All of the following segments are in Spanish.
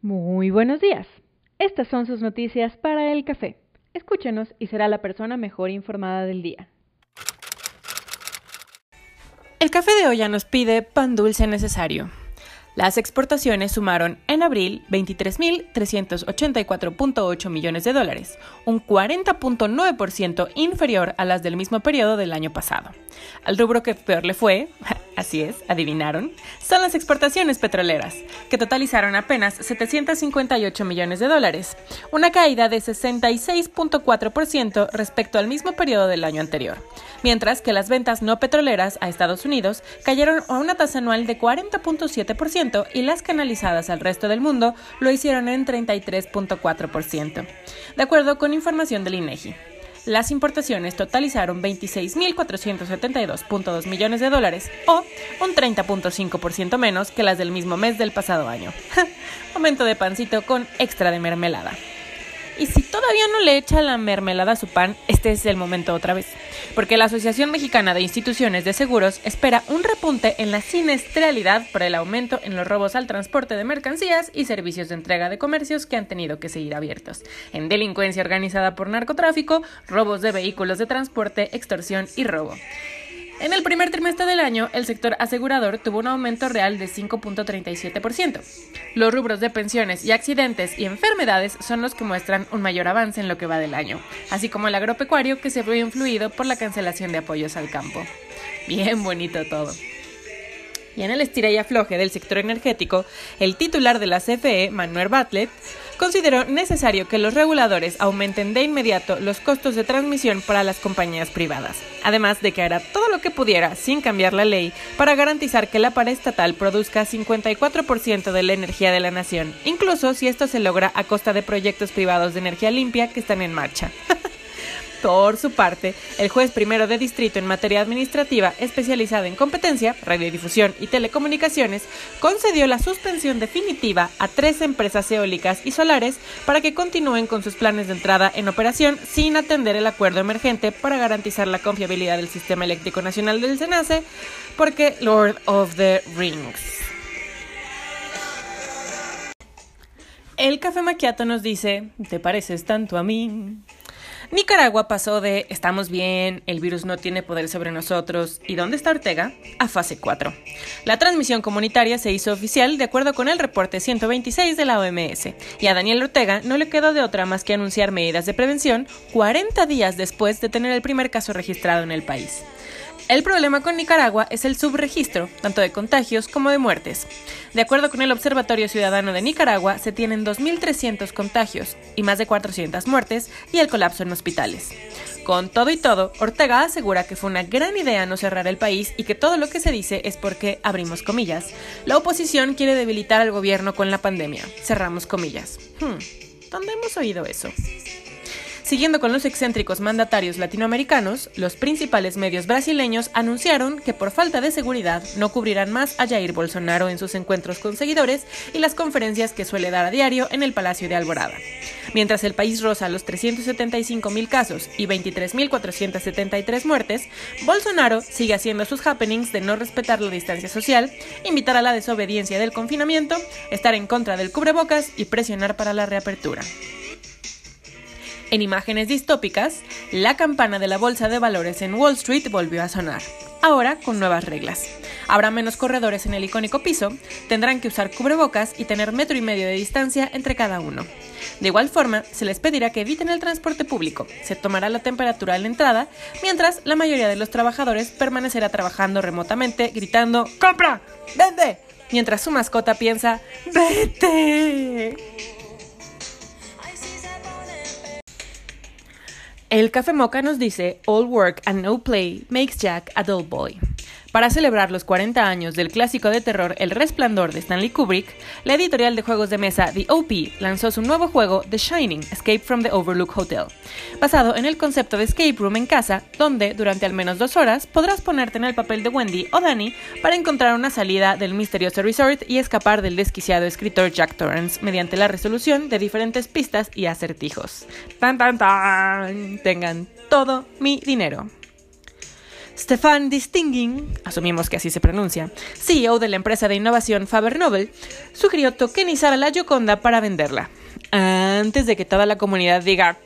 Muy buenos días. Estas son sus noticias para el café. Escúchenos y será la persona mejor informada del día. El café de olla nos pide pan dulce necesario. Las exportaciones sumaron en abril 23.384.8 millones de dólares, un 40.9% inferior a las del mismo periodo del año pasado. Al rubro que peor le fue, así es, adivinaron, son las exportaciones petroleras, que totalizaron apenas 758 millones de dólares, una caída de 66.4% respecto al mismo periodo del año anterior, mientras que las ventas no petroleras a Estados Unidos cayeron a una tasa anual de 40.7% y las canalizadas al resto del mundo lo hicieron en 33.4%, de acuerdo con información del INEGI. Las importaciones totalizaron 26.472.2 millones de dólares, o un 30.5% menos que las del mismo mes del pasado año. Momento de pancito con extra de mermelada. Y si todavía no le echa la mermelada a su pan, este es el momento otra vez. Porque la Asociación Mexicana de Instituciones de Seguros espera un repunte en la siniestralidad por el aumento en los robos al transporte de mercancías y servicios de entrega de comercios que han tenido que seguir abiertos. En delincuencia organizada por narcotráfico, robos de vehículos de transporte, extorsión y robo. En el primer trimestre del año, el sector asegurador tuvo un aumento real de 5.37%. Los rubros de pensiones y accidentes y enfermedades son los que muestran un mayor avance en lo que va del año, así como el agropecuario que se vio influido por la cancelación de apoyos al campo. Bien bonito todo. Y en el estira y afloje del sector energético, el titular de la CFE, Manuel Bartlett, consideró necesario que los reguladores aumenten de inmediato los costos de transmisión para las compañías privadas, además de que hará todo lo que pudiera sin cambiar la ley para garantizar que la estatal produzca 54% de la energía de la nación, incluso si esto se logra a costa de proyectos privados de energía limpia que están en marcha. Por su parte, el juez primero de distrito en materia administrativa especializada en competencia, radiodifusión y telecomunicaciones concedió la suspensión definitiva a tres empresas eólicas y solares para que continúen con sus planes de entrada en operación sin atender el acuerdo emergente para garantizar la confiabilidad del sistema eléctrico nacional del SENACE, porque Lord of the Rings. El café maquiato nos dice, ¿te pareces tanto a mí? Nicaragua pasó de estamos bien, el virus no tiene poder sobre nosotros y ¿dónde está Ortega? a fase 4. La transmisión comunitaria se hizo oficial de acuerdo con el reporte 126 de la OMS y a Daniel Ortega no le quedó de otra más que anunciar medidas de prevención 40 días después de tener el primer caso registrado en el país. El problema con Nicaragua es el subregistro, tanto de contagios como de muertes. De acuerdo con el Observatorio Ciudadano de Nicaragua, se tienen 2.300 contagios y más de 400 muertes y el colapso en hospitales. Con todo y todo, Ortega asegura que fue una gran idea no cerrar el país y que todo lo que se dice es porque, abrimos comillas, la oposición quiere debilitar al gobierno con la pandemia. Cerramos comillas. Hmm, ¿Dónde hemos oído eso? Siguiendo con los excéntricos mandatarios latinoamericanos, los principales medios brasileños anunciaron que por falta de seguridad no cubrirán más a Jair Bolsonaro en sus encuentros con seguidores y las conferencias que suele dar a diario en el Palacio de Alborada. Mientras el país roza los 375.000 casos y 23.473 muertes, Bolsonaro sigue haciendo sus happenings de no respetar la distancia social, invitar a la desobediencia del confinamiento, estar en contra del cubrebocas y presionar para la reapertura. En imágenes distópicas, la campana de la bolsa de valores en Wall Street volvió a sonar, ahora con nuevas reglas. Habrá menos corredores en el icónico piso, tendrán que usar cubrebocas y tener metro y medio de distancia entre cada uno. De igual forma, se les pedirá que eviten el transporte público, se tomará la temperatura a la entrada, mientras la mayoría de los trabajadores permanecerá trabajando remotamente, gritando ¡Compra! ¡Vende! mientras su mascota piensa ¡Vete! El Café Moca nos dice, All work and no play makes Jack a dull boy. Para celebrar los 40 años del clásico de terror El Resplandor de Stanley Kubrick, la editorial de juegos de mesa The OP lanzó su nuevo juego The Shining, Escape from the Overlook Hotel, basado en el concepto de escape room en casa, donde durante al menos dos horas podrás ponerte en el papel de Wendy o Danny para encontrar una salida del misterioso resort y escapar del desquiciado escritor Jack Torrance mediante la resolución de diferentes pistas y acertijos. ¡Tan, tan, tan! Tengan todo mi dinero. Stefan Distinguin, asumimos que así se pronuncia, CEO de la empresa de innovación Faber Noble, sugirió tokenizar a la Gioconda para venderla. Antes de que toda la comunidad diga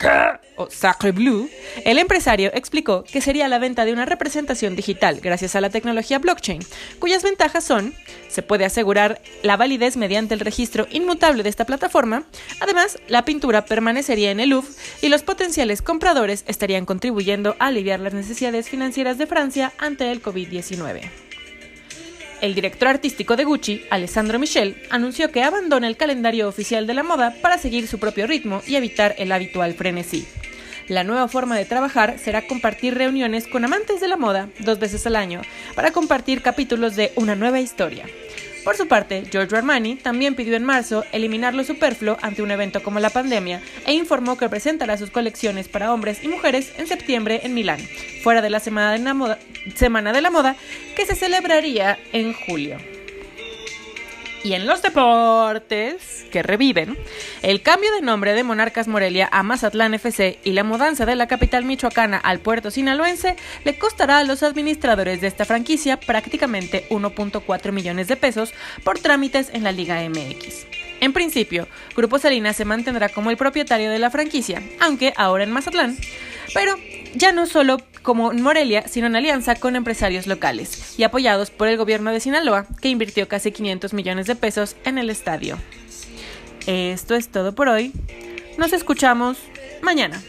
o Sacre Blue, el empresario explicó que sería la venta de una representación digital gracias a la tecnología blockchain, cuyas ventajas son se puede asegurar la validez mediante el registro inmutable de esta plataforma. Además, la pintura permanecería en el Louvre y los potenciales compradores estarían contribuyendo a aliviar las necesidades financieras de Francia ante el COVID-19. El director artístico de Gucci, Alessandro Michel, anunció que abandona el calendario oficial de la moda para seguir su propio ritmo y evitar el habitual frenesí. La nueva forma de trabajar será compartir reuniones con amantes de la moda dos veces al año para compartir capítulos de una nueva historia. Por su parte, Giorgio Armani también pidió en marzo eliminar lo superfluo ante un evento como la pandemia e informó que presentará sus colecciones para hombres y mujeres en septiembre en Milán, fuera de la Semana de la Moda, semana de la moda que se celebraría en julio. Y en los deportes, que reviven, el cambio de nombre de Monarcas Morelia a Mazatlán FC y la mudanza de la capital michoacana al puerto sinaloense le costará a los administradores de esta franquicia prácticamente 1.4 millones de pesos por trámites en la Liga MX. En principio, Grupo Salinas se mantendrá como el propietario de la franquicia, aunque ahora en Mazatlán, pero ya no solo como Morelia, sino en alianza con empresarios locales y apoyados por el gobierno de Sinaloa, que invirtió casi 500 millones de pesos en el estadio. Esto es todo por hoy. Nos escuchamos mañana.